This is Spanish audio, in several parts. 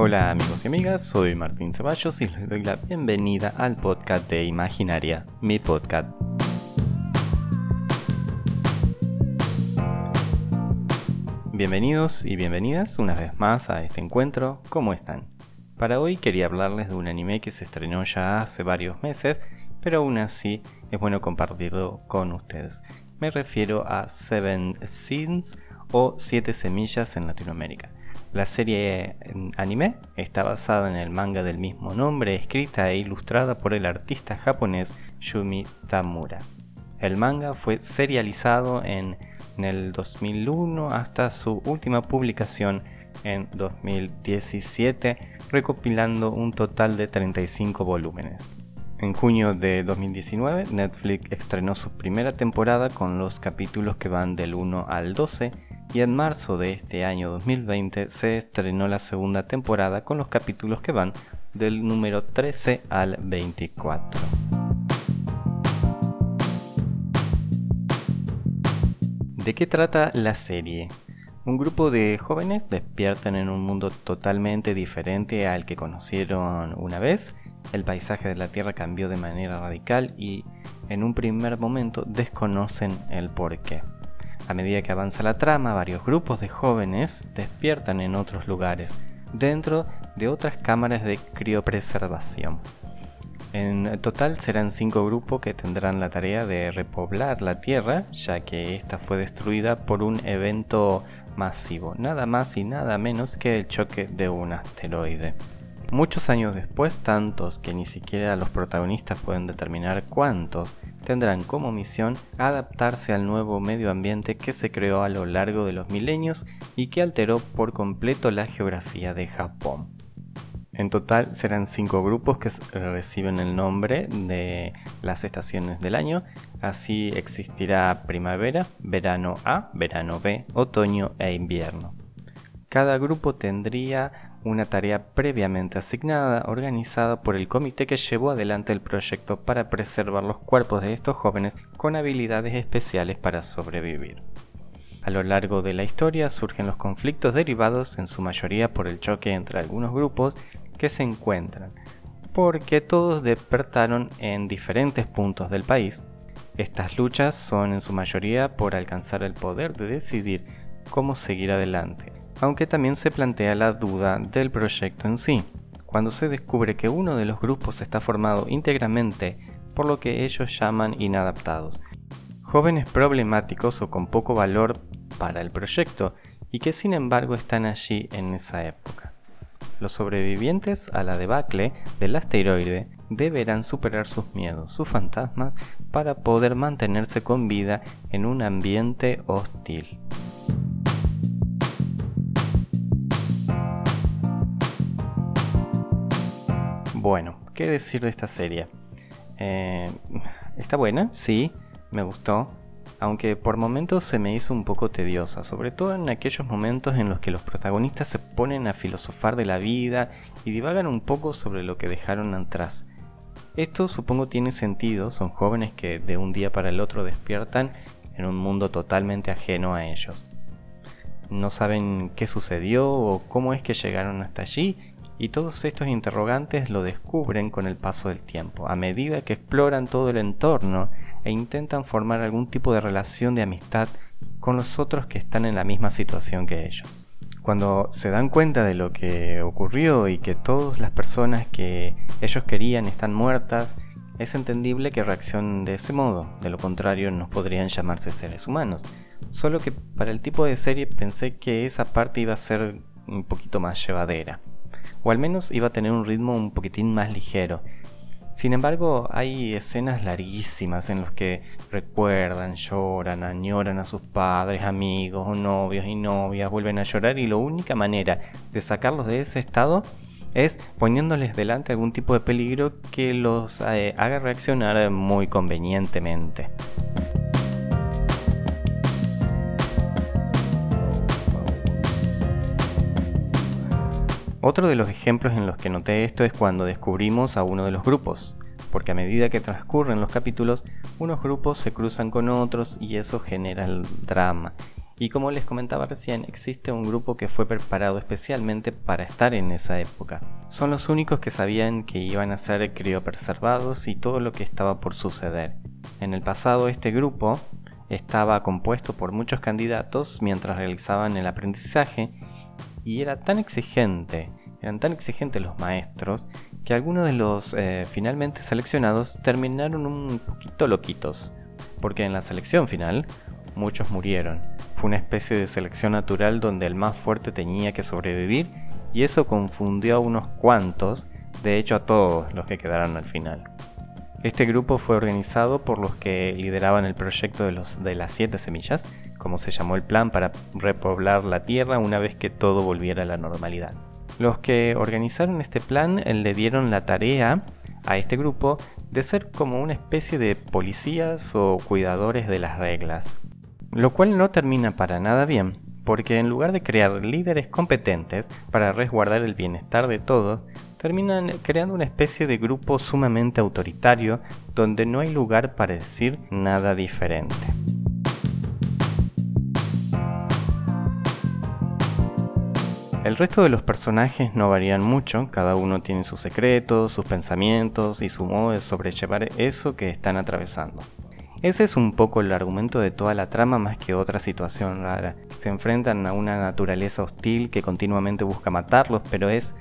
Hola amigos y amigas, soy Martín Ceballos y les doy la bienvenida al podcast de Imaginaria, mi podcast. Bienvenidos y bienvenidas una vez más a este encuentro, ¿cómo están? Para hoy quería hablarles de un anime que se estrenó ya hace varios meses, pero aún así es bueno compartirlo con ustedes. Me refiero a Seven Seeds o Siete Semillas en Latinoamérica. La serie anime está basada en el manga del mismo nombre, escrita e ilustrada por el artista japonés Yumi Tamura. El manga fue serializado en, el 2001 hasta su última publicación en 2017, recopilando un total de 35 volúmenes. En junio de 2019, Netflix estrenó su primera temporada con los capítulos que van del 1 al 12 y en marzo de este año 2020 se estrenó la segunda temporada con los capítulos que van del número 13 al 24. ¿De qué trata la serie? Un grupo de jóvenes despiertan en un mundo totalmente diferente al que conocieron una vez. El paisaje de la Tierra cambió de manera radical y en un primer momento desconocen el porqué. A medida que avanza la trama, varios grupos de jóvenes despiertan en otros lugares, dentro de otras cámaras de criopreservación. En total serán cinco grupos que tendrán la tarea de repoblar la Tierra, ya que esta fue destruida por un evento masivo, nada más y nada menos que el choque de un asteroide. Muchos años después, tantos que ni siquiera los protagonistas pueden determinar cuántos, tendrán como misión adaptarse al nuevo medio ambiente que se creó a lo largo de los milenios y que alteró por completo la geografía de Japón. En total serán cinco grupos que reciben el nombre de las estaciones del año. Así existirá primavera, verano A, verano B, otoño e invierno. Cada grupo tendría una tarea previamente asignada, organizada por el comité que llevó adelante el proyecto para preservar los cuerpos de estos jóvenes con habilidades especiales para sobrevivir. A lo largo de la historia surgen los conflictos derivados en su mayoría por el choque entre algunos grupos que se encuentran, porque todos despertaron en diferentes puntos del país. Estas luchas son en su mayoría por alcanzar el poder de decidir cómo seguir adelante, aunque también se plantea la duda del proyecto en sí, cuando se descubre que uno de los grupos está formado íntegramente por lo que ellos llaman inadaptados, jóvenes problemáticos o con poco valor para el proyecto y que sin embargo están allí en esa época. Los sobrevivientes a la debacle del asteroide deberán superar sus miedos, sus fantasmas, para poder mantenerse con vida en un ambiente hostil. Bueno, ¿qué decir de esta serie? Eh, está buena, sí, me gustó, aunque por momentos se me hizo un poco tediosa, sobre todo en aquellos momentos en los que los protagonistas se ponen a filosofar de la vida y divagan un poco sobre lo que dejaron atrás. Esto supongo tiene sentido, son jóvenes que de un día para el otro despiertan en un mundo totalmente ajeno a ellos. No saben qué sucedió o cómo es que llegaron hasta allí y todos estos interrogantes lo descubren con el paso del tiempo, a medida que exploran todo el entorno e intentan formar algún tipo de relación de amistad con los otros que están en la misma situación que ellos. Cuando se dan cuenta de lo que ocurrió y que todas las personas que ellos querían están muertas, es entendible que reaccionen de ese modo, de lo contrario no podrían llamarse seres humanos. Solo que para el tipo de serie pensé que esa parte iba a ser un poquito más llevadera o al menos iba a tener un ritmo un poquitín más ligero. Sin embargo, hay escenas larguísimas en las que recuerdan, lloran, añoran a sus padres, amigos, novios y novias, vuelven a llorar y la única manera de sacarlos de ese estado es poniéndoles delante algún tipo de peligro que los eh, haga reaccionar muy convenientemente. Otro de los ejemplos en los que noté esto es cuando descubrimos a uno de los grupos, porque a medida que transcurren los capítulos, unos grupos se cruzan con otros y eso genera el drama. Y como les comentaba recién, existe un grupo que fue preparado especialmente para estar en esa época. Son los únicos que sabían que iban a ser criopreservados y todo lo que estaba por suceder. En el pasado este grupo estaba compuesto por muchos candidatos mientras realizaban el aprendizaje y era tan exigente, eran tan exigentes los maestros, que algunos de los eh, finalmente seleccionados terminaron un poquito loquitos, porque en la selección final muchos murieron. Fue una especie de selección natural donde el más fuerte tenía que sobrevivir y eso confundió a unos cuantos, de hecho a todos los que quedaron al final. Este grupo fue organizado por los que lideraban el proyecto de, los, de las siete semillas, como se llamó el plan para repoblar la Tierra una vez que todo volviera a la normalidad. Los que organizaron este plan eh, le dieron la tarea a este grupo de ser como una especie de policías o cuidadores de las reglas. Lo cual no termina para nada bien, porque en lugar de crear líderes competentes para resguardar el bienestar de todos, terminan creando una especie de grupo sumamente autoritario donde no hay lugar para decir nada diferente. El resto de los personajes no varían mucho, cada uno tiene sus secretos, sus pensamientos y su modo de sobrellevar eso que están atravesando. Ese es un poco el argumento de toda la trama más que otra situación rara. Se enfrentan a una naturaleza hostil que continuamente busca matarlos, pero es...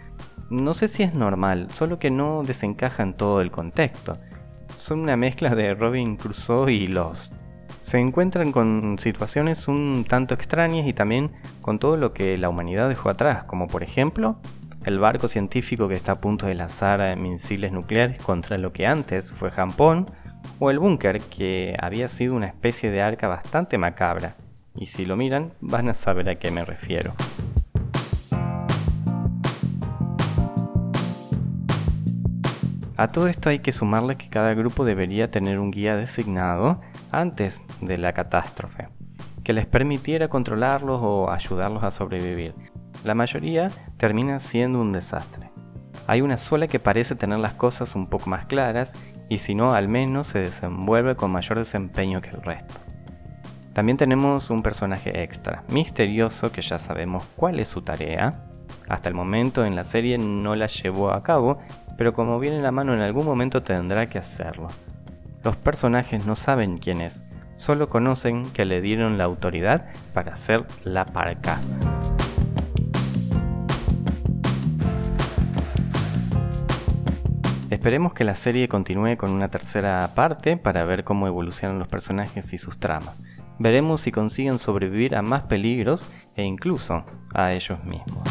no sé si es normal, solo que no desencaja en todo el contexto. Son una mezcla de Robin Crusoe y Lost. Se encuentran con situaciones un tanto extrañas y también con todo lo que la humanidad dejó atrás, como por ejemplo el barco científico que está a punto de lanzar misiles nucleares contra lo que antes fue Japón, o el búnker, que había sido una especie de arca bastante macabra, y si lo miran van a saber a qué me refiero. A todo esto hay que sumarle que cada grupo debería tener un guía designado antes de la catástrofe, que les permitiera controlarlos o ayudarlos a sobrevivir. La mayoría termina siendo un desastre. Hay una sola que parece tener las cosas un poco más claras y si no al menos se desenvuelve con mayor desempeño que el resto. También tenemos un personaje extra, misterioso que ya sabemos cuál es su tarea. Hasta el momento en la serie no la llevó a cabo, pero como viene la mano en algún momento tendrá que hacerlo. Los personajes no saben quién es, solo conocen que le dieron la autoridad para hacer la parca. Esperemos que la serie continúe con una tercera parte para ver cómo evolucionan los personajes y sus tramas. Veremos si consiguen sobrevivir a más peligros e incluso a ellos mismos.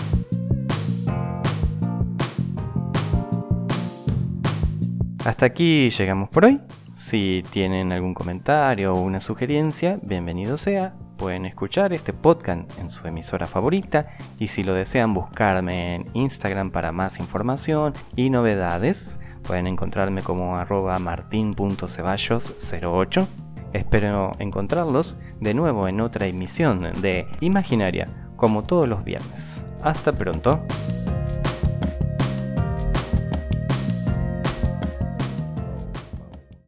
Hasta aquí llegamos por hoy. Si tienen algún comentario o una sugerencia, bienvenido sea. Pueden escuchar este podcast en su emisora favorita y si lo desean buscarme en Instagram para más información y novedades, Pueden encontrarme como arroba martin.ceballos08. Espero encontrarlos de nuevo en otra emisión de Imaginaria, como todos los viernes. Hasta pronto.